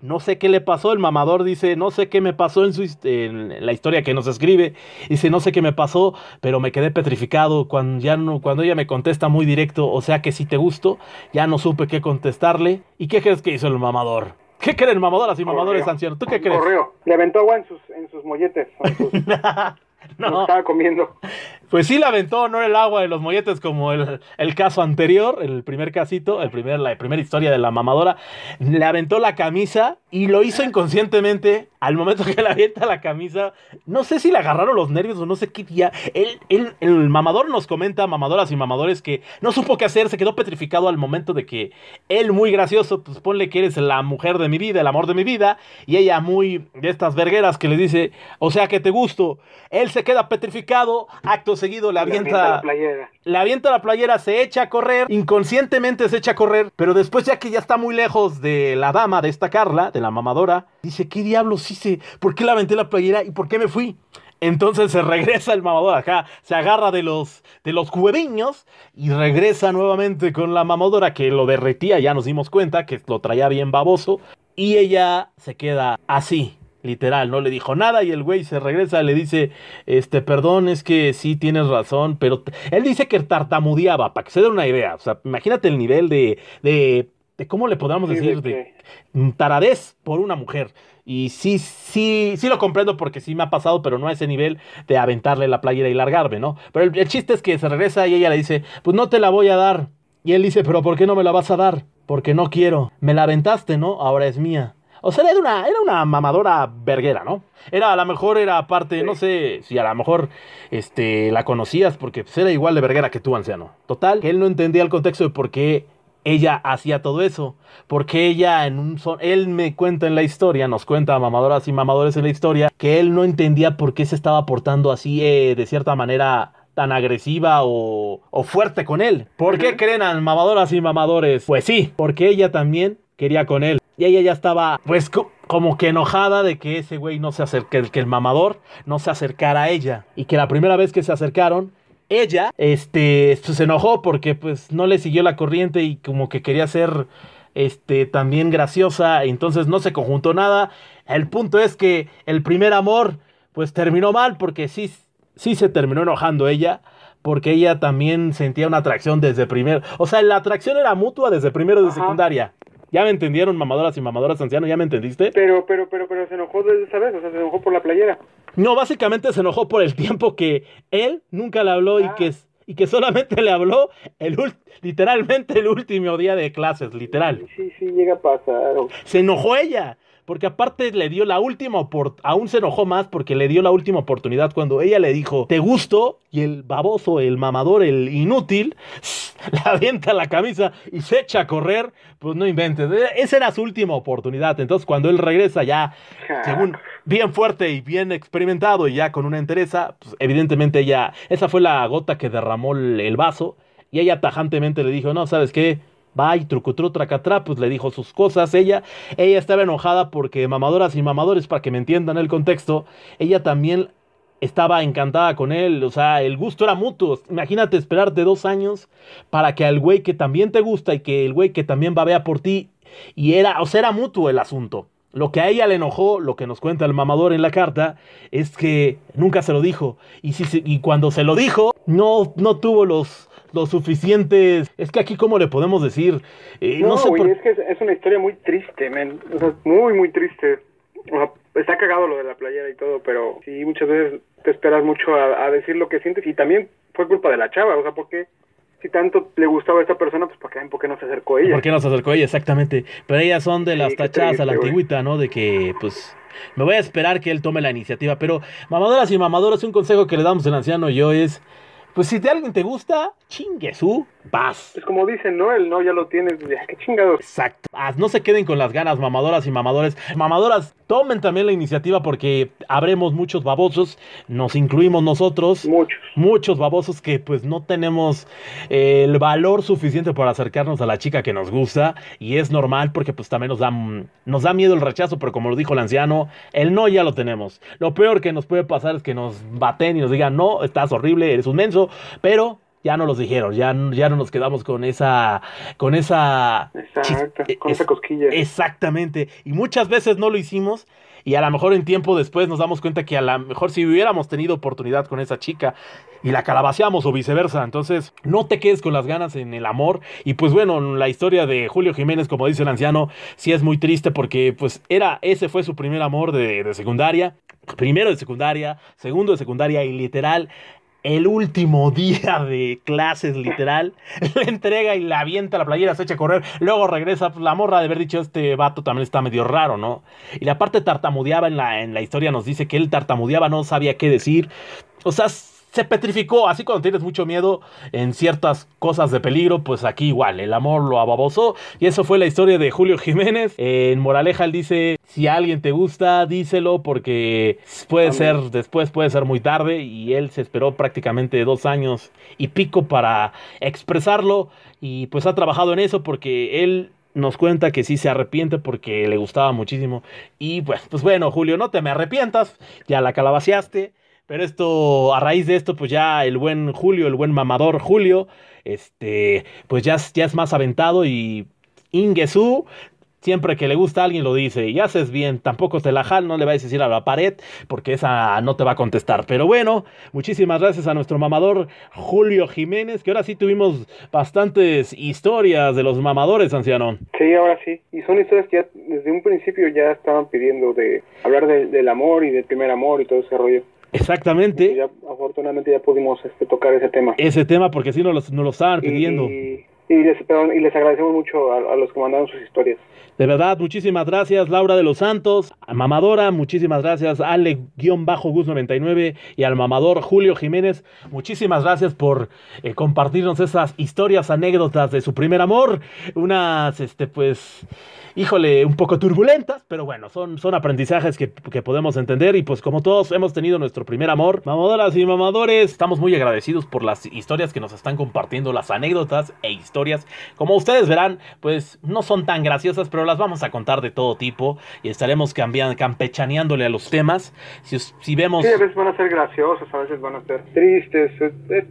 No sé qué le pasó, el mamador dice, no sé qué me pasó en, su, en la historia que nos escribe. Dice, no sé qué me pasó, pero me quedé petrificado cuando, ya no, cuando ella me contesta muy directo, o sea que si te gusto, ya no supe qué contestarle. ¿Y qué crees que hizo el mamador? ¿Qué creen mamadoras y mamadores ancianos? ¿Tú qué crees? Corrió. Le aventó agua en sus, en sus molletes. no. estaba comiendo. Pues sí la aventó, no el agua de los molletes como el, el, caso anterior, el primer casito, el primer, la primera historia de la mamadora. Le aventó la camisa y lo hizo inconscientemente. Al momento que le avienta la camisa, no sé si le agarraron los nervios o no sé qué día. Él, el mamador nos comenta, mamadoras y mamadores, que no supo qué hacer, se quedó petrificado al momento de que él, muy gracioso, pues ponle que eres la mujer de mi vida, el amor de mi vida, y ella, muy de estas vergueras, que le dice, o sea que te gusto. Él se queda petrificado, acto seguido le avienta, la playera. Avienta la playera, se echa a correr, inconscientemente se echa a correr, pero después ya que ya está muy lejos de la dama, de esta Carla, de la mamadora, dice, ¿qué diablos hice? ¿Por qué le aventé la playera y por qué me fui? Entonces se regresa el mamador acá, se agarra de los, de los cueviños y regresa nuevamente con la mamadora que lo derretía, ya nos dimos cuenta que lo traía bien baboso. Y ella se queda así, literal, no le dijo nada y el güey se regresa, le dice, este, perdón, es que sí tienes razón, pero él dice que tartamudeaba, para que se dé una idea, o sea, imagínate el nivel de, de, de ¿cómo le podríamos decir? De, taradez por una mujer. Y sí, sí, sí lo comprendo porque sí me ha pasado, pero no a ese nivel de aventarle la playera y largarme, ¿no? Pero el, el chiste es que se regresa y ella le dice, pues no te la voy a dar. Y él dice, pero ¿por qué no me la vas a dar? Porque no quiero. Me la aventaste, ¿no? Ahora es mía. O sea, era una, era una mamadora verguera, ¿no? Era, a lo mejor era parte, no sé si a lo mejor este, la conocías porque pues, era igual de verguera que tú, anciano. Total, que él no entendía el contexto de por qué ella hacía todo eso. Porque ella en un son, él me cuenta en la historia, nos cuenta mamadoras y mamadores en la historia, que él no entendía por qué se estaba portando así eh, de cierta manera tan agresiva o, o fuerte con él. ¿Por qué creen a mamadoras y mamadores? Pues sí, porque ella también quería con él. Y ella ya estaba, pues, como que enojada de que ese güey no se acerque, que el mamador no se acercara a ella. Y que la primera vez que se acercaron, ella, este, pues, se enojó porque, pues, no le siguió la corriente y como que quería ser, este, también graciosa. Entonces no se conjuntó nada. El punto es que el primer amor, pues, terminó mal porque sí, sí se terminó enojando ella porque ella también sentía una atracción desde primero. O sea, la atracción era mutua desde primero de secundaria. ¿Ya me entendieron, mamadoras y mamadoras ancianos? ¿Ya me entendiste? Pero, pero, pero, pero se enojó desde esa vez, o sea, se enojó por la playera. No, básicamente se enojó por el tiempo que él nunca le habló y ah. que y que solamente le habló el literalmente el último día de clases, literal. Sí, sí, llega a pasar. Se enojó ella porque aparte le dio la última oportunidad, aún se enojó más porque le dio la última oportunidad cuando ella le dijo, te gusto, y el baboso, el mamador, el inútil, le avienta la camisa y se echa a correr, pues no inventes, esa era su última oportunidad, entonces cuando él regresa ya, según bien fuerte y bien experimentado y ya con una entereza, pues evidentemente ella, esa fue la gota que derramó el vaso, y ella tajantemente le dijo, no, ¿sabes qué? Va y trucutru tracatrá, pues le dijo sus cosas. Ella, ella estaba enojada porque mamadoras y mamadores, para que me entiendan el contexto, ella también estaba encantada con él, o sea, el gusto era mutuo. Imagínate esperarte dos años para que al güey que también te gusta y que el güey que también babea por ti, y era, o sea, era mutuo el asunto. Lo que a ella le enojó, lo que nos cuenta el mamador en la carta, es que nunca se lo dijo. Y, si, y cuando se lo dijo, no, no tuvo los, lo suficientes. Es que aquí, ¿cómo le podemos decir? Eh, no, sé es que es, una historia muy triste, men. muy, muy triste. está cagado lo de la playera y todo, pero sí, muchas veces te esperas mucho a, decir lo que sientes y también fue culpa de la chava, o sea, porque si tanto le gustaba a esta persona, pues ¿por qué, ¿por qué no se acercó ella? ¿Por qué no se acercó ella? Exactamente. Pero ellas son de las tachadas a la antigüita, ¿no? De que, pues, me voy a esperar que él tome la iniciativa. Pero, mamadoras y mamadoras, un consejo que le damos al anciano yo es pues si de alguien te gusta, chingue su, vas. Es como dicen, ¿no? El no ya lo tienes, qué chingado. Exacto. No se queden con las ganas, mamadoras y mamadores. Mamadoras, tomen también la iniciativa porque habremos muchos babosos, nos incluimos nosotros. Muchos. Muchos babosos que pues no tenemos eh, el valor suficiente para acercarnos a la chica que nos gusta y es normal porque pues también nos da, nos da miedo el rechazo, pero como lo dijo el anciano, el no ya lo tenemos. Lo peor que nos puede pasar es que nos baten y nos digan, no, estás horrible, eres un menso, pero ya no los dijeron, ya, ya no nos quedamos con esa, con esa, con esa cosquilla. Exactamente. Y muchas veces no lo hicimos y a lo mejor en tiempo después nos damos cuenta que a lo mejor si hubiéramos tenido oportunidad con esa chica y la calabaceamos o viceversa, entonces no te quedes con las ganas en el amor. Y pues bueno, la historia de Julio Jiménez, como dice el anciano, sí es muy triste porque pues era, ese fue su primer amor de, de secundaria, primero de secundaria, segundo de secundaria y literal el último día de clases, literal, le entrega y la avienta la playera, se echa a correr, luego regresa, pues, la morra de haber dicho, este vato también está medio raro, ¿no? Y la parte tartamudeaba en la, en la historia, nos dice que él tartamudeaba, no sabía qué decir, o sea, se petrificó, así cuando tienes mucho miedo en ciertas cosas de peligro, pues aquí igual, el amor lo ababosó. Y eso fue la historia de Julio Jiménez. En Moraleja él dice, si alguien te gusta, díselo porque puede ser, después puede ser muy tarde. Y él se esperó prácticamente dos años y pico para expresarlo. Y pues ha trabajado en eso porque él nos cuenta que sí se arrepiente porque le gustaba muchísimo. Y pues, pues bueno, Julio, no te me arrepientas, ya la calabaciaste. Pero esto, a raíz de esto, pues ya el buen Julio, el buen mamador Julio, este, pues ya, ya es más aventado y Ingesu, siempre que le gusta a alguien lo dice, y haces bien, tampoco te la jal, no le vayas a decir a la pared, porque esa no te va a contestar. Pero bueno, muchísimas gracias a nuestro mamador Julio Jiménez, que ahora sí tuvimos bastantes historias de los mamadores, anciano. Sí, ahora sí, y son historias que ya desde un principio ya estaban pidiendo de hablar del amor y del primer amor y todo ese rollo. Exactamente. Ya, afortunadamente ya pudimos este, tocar ese tema. Ese tema, porque si no nos lo estaban pidiendo. Y, y, les, y les agradecemos mucho a, a, los que mandaron sus historias. De verdad, muchísimas gracias, Laura de los Santos, a Mamadora, muchísimas gracias, Ale-Gus99 y al mamador Julio Jiménez. Muchísimas gracias por eh, compartirnos esas historias, anécdotas de su primer amor. Unas, este, pues híjole, un poco turbulentas, pero bueno, son, son aprendizajes que, que, podemos entender y pues como todos hemos tenido nuestro primer amor, mamadoras y mamadores, estamos muy agradecidos por las historias que nos están compartiendo, las anécdotas e historias. Como ustedes verán, pues no son tan graciosas, pero las vamos a contar de todo tipo y estaremos cambiando, campechaneándole a los temas. Si, si vemos... Sí, a veces van a ser graciosos, a veces van a ser tristes.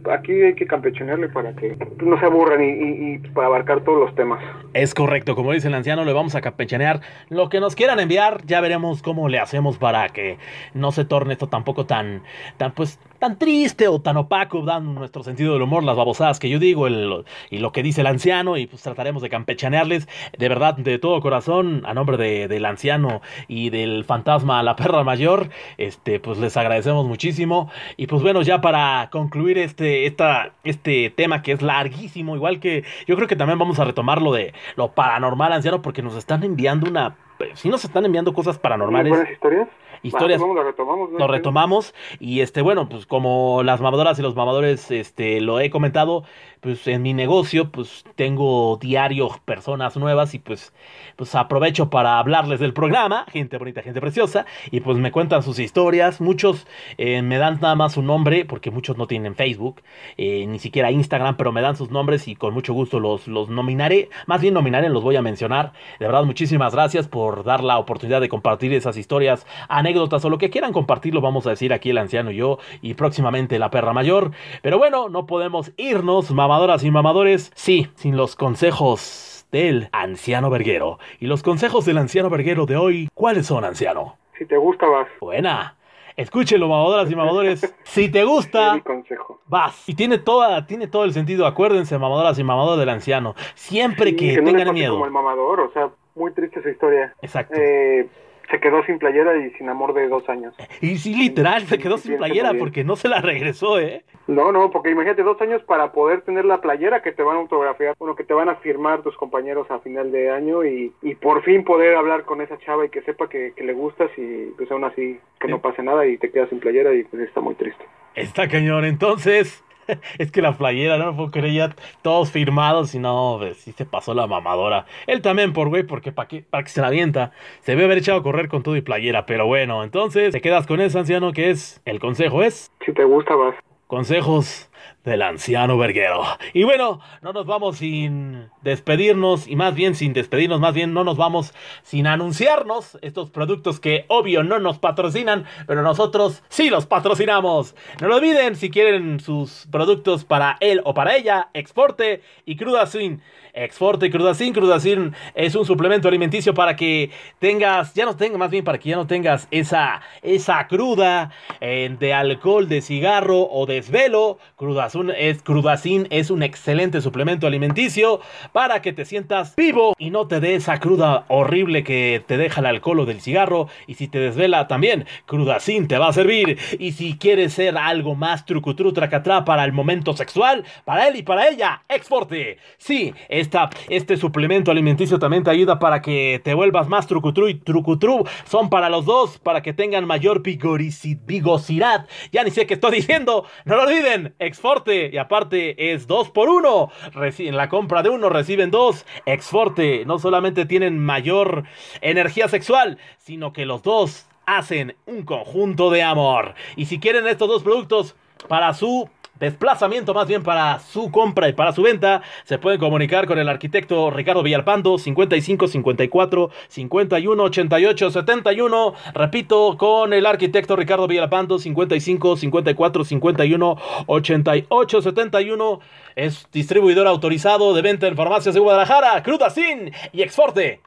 Aquí hay que campechanearle para que no se aburran y, y, y para abarcar todos los temas. Es correcto, como dice el anciano, le vamos a campechanear lo que nos quieran enviar. Ya veremos cómo le hacemos para que no se torne esto tampoco tan, tan pues, tan triste o tan opaco, dando nuestro sentido del humor, las babosadas que yo digo el, y lo que dice el anciano. Y pues trataremos de campechanearles de verdad, de todo corazón, a nombre de, del anciano y del fantasma la perra mayor. Este, pues les agradecemos muchísimo. Y pues bueno, ya para concluir este, esta, este tema que es larguísimo, igual que yo creo que también vamos a retomar lo de lo paranormal, anciano, porque nos están enviando una. Si nos están enviando cosas paranormales. ¿Buenas historias? Historias. Vamos, lo retomamos. ¿no? Lo retomamos. Y este, bueno, pues como las mamadoras y los mamadores, este, lo he comentado, pues en mi negocio, pues tengo diario personas nuevas y pues, pues aprovecho para hablarles del programa, gente bonita, gente preciosa, y pues me cuentan sus historias. Muchos eh, me dan nada más su nombre, porque muchos no tienen Facebook, eh, ni siquiera Instagram, pero me dan sus nombres y con mucho gusto los, los nominaré. Más bien nominaré, los voy a mencionar. De verdad, muchísimas gracias por dar la oportunidad de compartir esas historias, anécdotas o lo que quieran compartirlo, vamos a decir aquí el anciano y yo, y próximamente la perra mayor. Pero bueno, no podemos irnos, mamadoras y mamadores, sí, sin los consejos del anciano verguero. Y los consejos del anciano verguero de hoy, ¿cuáles son, anciano? Si te gusta, vas. Buena. Escúchelo, mamadoras y mamadores. Si te gusta, consejo. vas. Y tiene toda, tiene todo el sentido. Acuérdense, mamadoras y mamadores del anciano. Siempre Sí, que, no tengan miedo. Como el mamador, o sea, muy triste esa historia. Exacto. Eh, se quedó sin playera y sin amor de dos años. y sí, literal, se quedó sin playera porque no se la regresó, ¿eh? No, no, porque imagínate dos años para poder tener la playera que te van a autografiar, bueno, que te van a firmar tus compañeros a final de año y, y por fin poder hablar con esa chava y que sepa que, que le gustas y pues aún así que no pase nada y te quedas sin playera y pues está muy triste. Está cañón. Entonces, es que la playera, no lo puedo creer, ya todos firmados y no, pues, sí se pasó la mamadora. Él también, por güey, porque para que, que se la avienta, se debe haber echado a correr con todo y playera. Pero bueno, entonces te quedas con ese anciano que es, el consejo es, Si te gusta, vas. consejos del anciano verguero. Y bueno, no nos vamos sin despedirnos, y más bien sin despedirnos, más bien no nos vamos sin anunciarnos estos productos que obvio no nos patrocinan, pero nosotros sí los patrocinamos. No lo olviden, si quieren sus productos para él o para ella, Exporte y Crudacin. Exporte y Crudacin. Crudacin es un suplemento alimenticio para que tengas, ya no tengas, más bien para que ya no tengas esa, esa cruda eh, de alcohol, de cigarro o desvelo. Crudazin es, Crudacin es un excelente suplemento alimenticio para que te sientas vivo y no te dé esa cruda horrible que te deja el alcohol o del cigarro. Y si te desvela también, Crudacin te va a servir. Y si quieres ser algo más trucutru tracatrá para el momento sexual, para él y para ella, Exporte. Sí, esta, este suplemento alimenticio también te ayuda para que te vuelvas más trucutru y trucutru. Son para los dos, para que tengan mayor vigosidad. Ya ni sé qué estoy diciendo. No lo olviden. Exforte. Y aparte es 2 por 1 En la compra de uno reciben dos. Exforte. No solamente tienen mayor energía sexual, sino que los dos hacen un conjunto de amor. Y si quieren estos dos productos para su desplazamiento más bien para su compra y para su venta, se pueden comunicar con el arquitecto Ricardo Villalpando 55 54 51 88 71. Repito, con el arquitecto Ricardo Villalpando 55 54 51 88 71. Es distribuidor autorizado de venta en farmacias de Guadalajara, Crudacin y Exporte.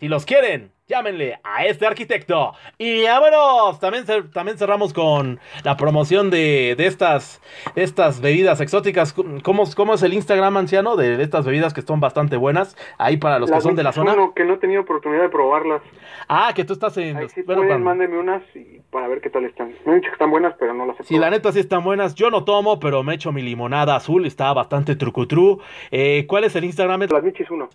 Si los quieren, llámenle a este arquitecto. Y vámonos. También, también cerramos con la promoción de, estas, estas bebidas exóticas. ¿Cómo, ¿Cómo, es el Instagram, anciano, de estas bebidas que son bastante buenas? Ahí para los que son de la zona. No, que no he tenido oportunidad de probarlas. Ah, que tú estás en... Ahí sí pueden, mándeme unas y para ver qué tal están. Me han dicho que están buenas, pero no las he Sí, la neta sí están buenas. Yo no tomo, pero me echo mi limonada azul. Está bastante trucutru. Eh, ¿Cuál es el Instagram? Las Michis 1.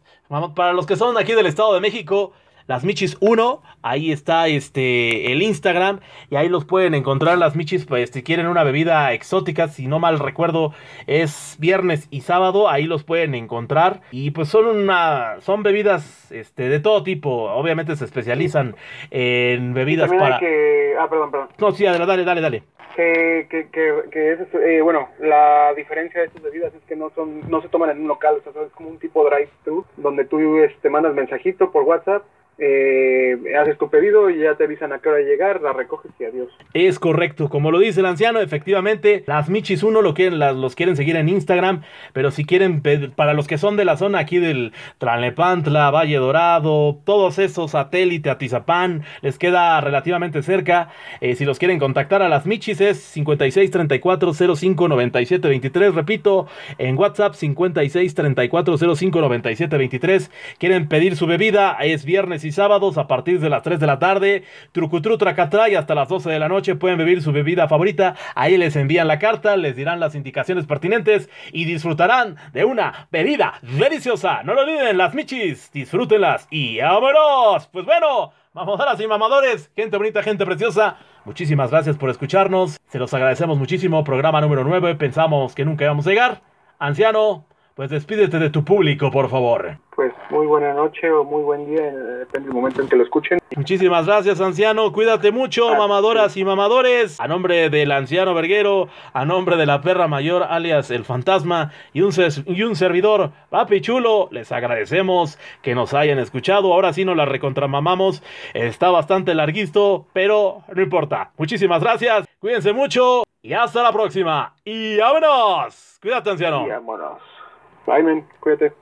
Para los que son aquí del Estado de México las Michis 1, ahí está este el Instagram y ahí los pueden encontrar las Michis pues si quieren una bebida exótica, si no mal recuerdo es viernes y sábado, ahí los pueden encontrar y pues son una son bebidas este de todo tipo, obviamente se especializan en bebidas para que... ah, perdón, perdón. No, sí, dale, dale, dale. Que, que, que, es, eh, bueno, la diferencia de estas bebidas es que no son no se toman en un local, o sea, es como un tipo drive-thru donde tú este, mandas mensajito por WhatsApp eh, haces tu pedido y ya te avisan a qué hora llegar, la recoges y adiós. Es correcto, como lo dice el anciano, efectivamente, las Michis 1 lo quieren, las, los quieren seguir en Instagram, pero si quieren, para los que son de la zona aquí del Tranlepantla, Valle Dorado, todos esos satélite, Atizapán, les queda relativamente cerca. Eh, si los quieren contactar a las Michis es 56 34 05 97 23, repito, en WhatsApp 56 34 05 97 23. Quieren pedir su bebida, es viernes y sábados a partir de las 3 de la tarde. Trucutru Tracatra y hasta las 12 de la noche pueden beber su bebida favorita. Ahí les envían la carta, les dirán las indicaciones pertinentes y disfrutarán de una bebida deliciosa. No lo olviden, las michis, disfrútenlas y vámonos. Pues bueno. Mamadoras y mamadores, gente bonita, gente preciosa, muchísimas gracias por escucharnos. Se los agradecemos muchísimo. Programa número 9. Pensamos que nunca íbamos a llegar. Anciano, pues despídete de tu público, por favor. Pues muy buena noche o muy buen día, depende del momento en que lo escuchen. Muchísimas gracias, anciano. Cuídate mucho, ah, mamadoras y mamadores. A nombre del anciano verguero, a nombre de la perra mayor, alias el fantasma, y un, y un servidor, papi chulo, les agradecemos que nos hayan escuchado. Ahora sí nos la recontramamamos. Está bastante larguisto, pero no importa. Muchísimas gracias. Cuídense mucho y hasta la próxima. Y vámonos. Cuídate, anciano. Y vámonos. Bye, man. Cuídate.